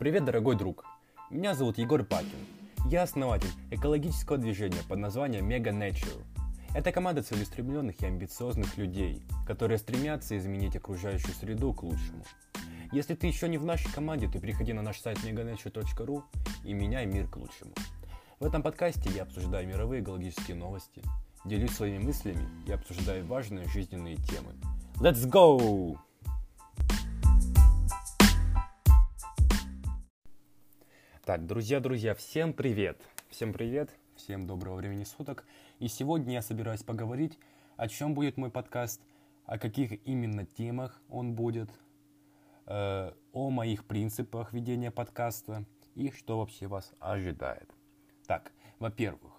Привет, дорогой друг! Меня зовут Егор Пакин. Я основатель экологического движения под названием Mega Nature. Это команда целеустремленных и амбициозных людей, которые стремятся изменить окружающую среду к лучшему. Если ты еще не в нашей команде, то приходи на наш сайт meganature.ru и меняй мир к лучшему. В этом подкасте я обсуждаю мировые экологические новости, делюсь своими мыслями и обсуждаю важные жизненные темы. Let's go! Так, друзья, друзья, всем привет! Всем привет, всем доброго времени суток. И сегодня я собираюсь поговорить, о чем будет мой подкаст, о каких именно темах он будет, э, о моих принципах ведения подкаста и что вообще вас ожидает. Так, во-первых,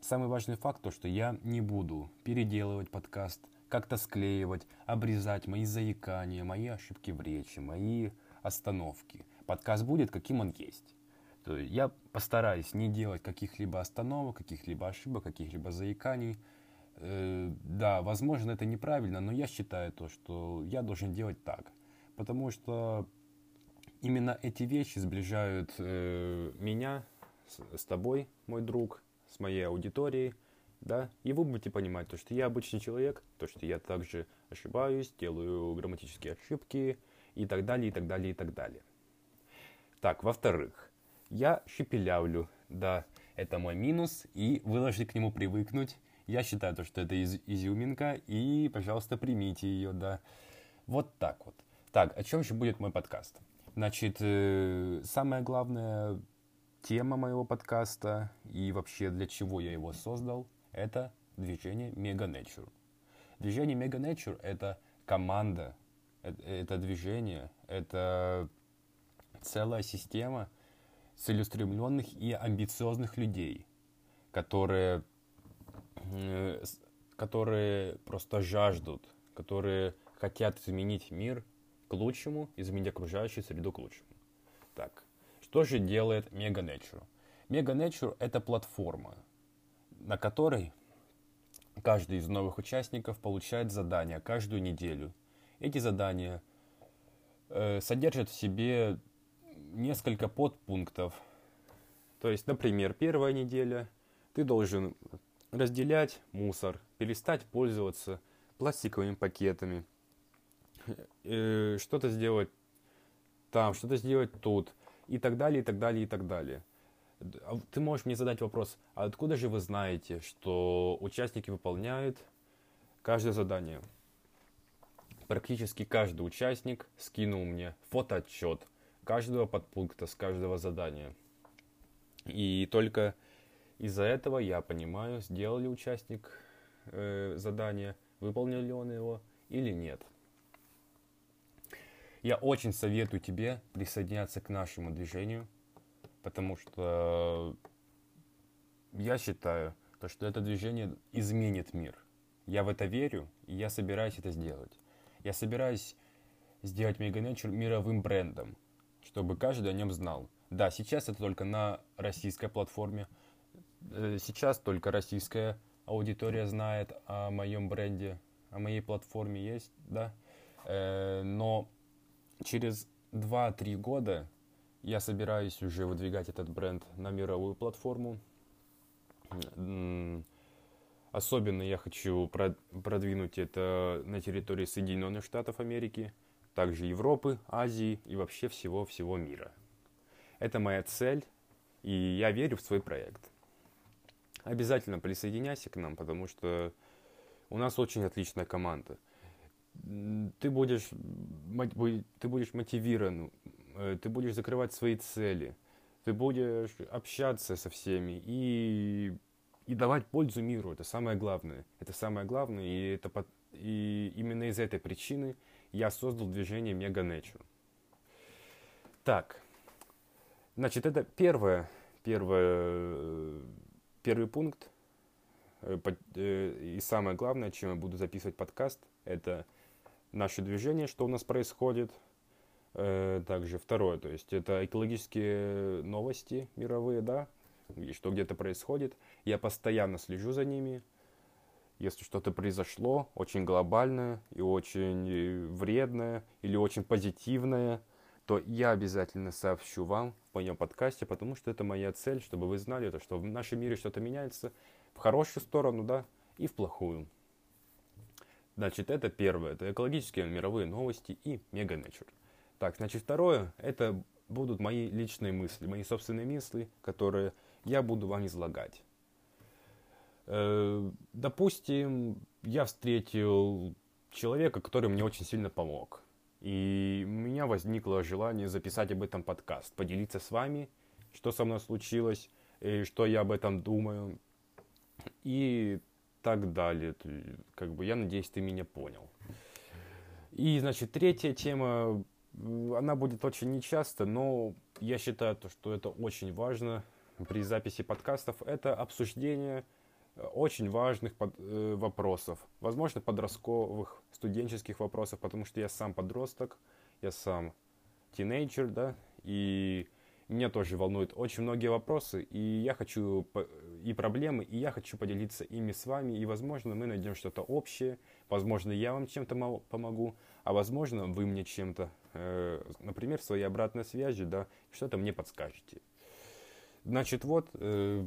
самый важный факт то, что я не буду переделывать подкаст, как-то склеивать, обрезать мои заикания, мои ошибки в речи, мои остановки. Подкаст будет, каким он есть. То есть я постараюсь не делать каких-либо остановок, каких-либо ошибок, каких-либо заиканий. Э, да, возможно, это неправильно, но я считаю то, что я должен делать так. Потому что именно эти вещи сближают э, меня с, с тобой, мой друг, с моей аудиторией, да, и вы будете понимать то, что я обычный человек, то, что я также ошибаюсь, делаю грамматические ошибки и так далее, и так далее, и так далее. Так, во-вторых, я щепелявлю, да, это мой минус, и вы должны к нему привыкнуть. Я считаю, то, что это из изюминка, и, пожалуйста, примите ее, да. Вот так вот. Так, о чем же будет мой подкаст? Значит, э, самое главное Тема моего подкаста и вообще для чего я его создал, это движение Mega Nature. Движение Mega Nature это команда, это, это движение, это целая система целеустремленных и амбициозных людей, которые, э, которые просто жаждут, которые хотят изменить мир к лучшему, изменить окружающую среду к лучшему. Так, что же делает Mega Nature? Mega Nature – это платформа, на которой каждый из новых участников получает задания каждую неделю. Эти задания э, содержат в себе несколько подпунктов. То есть, например, первая неделя ты должен разделять мусор, перестать пользоваться пластиковыми пакетами, э, что-то сделать там, что-то сделать тут и так далее, и так далее, и так далее. А ты можешь мне задать вопрос, а откуда же вы знаете, что участники выполняют каждое задание? Практически каждый участник скинул мне фотоотчет каждого подпункта с каждого задания. И только из-за этого я понимаю, сделал ли участник э, задание, выполнил ли он его или нет. Я очень советую тебе присоединяться к нашему движению, потому что я считаю, то, что это движение изменит мир. Я в это верю, и я собираюсь это сделать. Я собираюсь сделать Nature мировым брендом, чтобы каждый о нем знал. Да, сейчас это только на российской платформе. Э, сейчас только российская аудитория знает о моем бренде, о моей платформе есть, да. Э, но через 2-3 года я собираюсь уже выдвигать этот бренд на мировую платформу. Особенно я хочу продвинуть это на территории Соединенных Штатов Америки, также Европы, Азии и вообще всего-всего мира. Это моя цель, и я верю в свой проект. Обязательно присоединяйся к нам, потому что у нас очень отличная команда – ты будешь, ты будешь мотивирован, э, ты будешь закрывать свои цели, ты будешь общаться со всеми и, и давать пользу миру. Это самое главное. Это самое главное, и, это, и именно из этой причины я создал движение Mega Nature. Так, значит, это первое, первое, первый пункт. Э, э, и самое главное, чем я буду записывать подкаст, это наше движение, что у нас происходит. Э, также второе, то есть это экологические новости мировые, да, и что где-то происходит. Я постоянно слежу за ними. Если что-то произошло, очень глобальное и очень э, вредное или очень позитивное, то я обязательно сообщу вам в моем подкасте, потому что это моя цель, чтобы вы знали, это, что в нашем мире что-то меняется в хорошую сторону, да, и в плохую. Значит, это первое, это экологические мировые новости и мега-нечур. Так, значит, второе, это будут мои личные мысли, мои собственные мысли, которые я буду вам излагать. Э, допустим, я встретил человека, который мне очень сильно помог. И у меня возникло желание записать об этом подкаст, поделиться с вами, что со мной случилось, и что я об этом думаю, и так далее. Как бы я надеюсь, ты меня понял. И, значит, третья тема, она будет очень нечасто, но я считаю, что это очень важно при записи подкастов. Это обсуждение очень важных под, э, вопросов, возможно, подростковых, студенческих вопросов, потому что я сам подросток, я сам тинейджер, да, и меня тоже волнуют очень многие вопросы, и я хочу, и проблемы, и я хочу поделиться ими с вами, и, возможно, мы найдем что-то общее, возможно, я вам чем-то помогу, а возможно, вы мне чем-то, э, например, своей обратной связью, да, что-то мне подскажете. Значит, вот, э,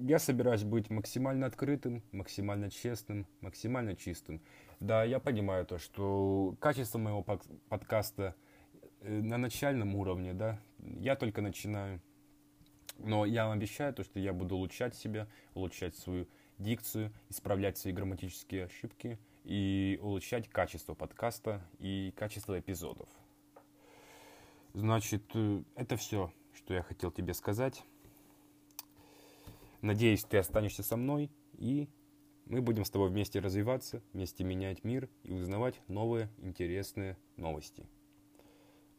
я собираюсь быть максимально открытым, максимально честным, максимально чистым. Да, я понимаю то, что качество моего подкаста э, на начальном уровне, да, я только начинаю. Но я вам обещаю то, что я буду улучшать себя, улучшать свою дикцию, исправлять свои грамматические ошибки и улучшать качество подкаста и качество эпизодов. Значит, э, это все, что я хотел тебе сказать. Надеюсь, ты останешься со мной, и мы будем с тобой вместе развиваться, вместе менять мир и узнавать новые интересные новости.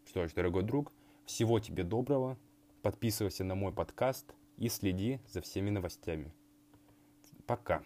Что ж, дорогой друг, всего тебе доброго. Подписывайся на мой подкаст и следи за всеми новостями. Пока.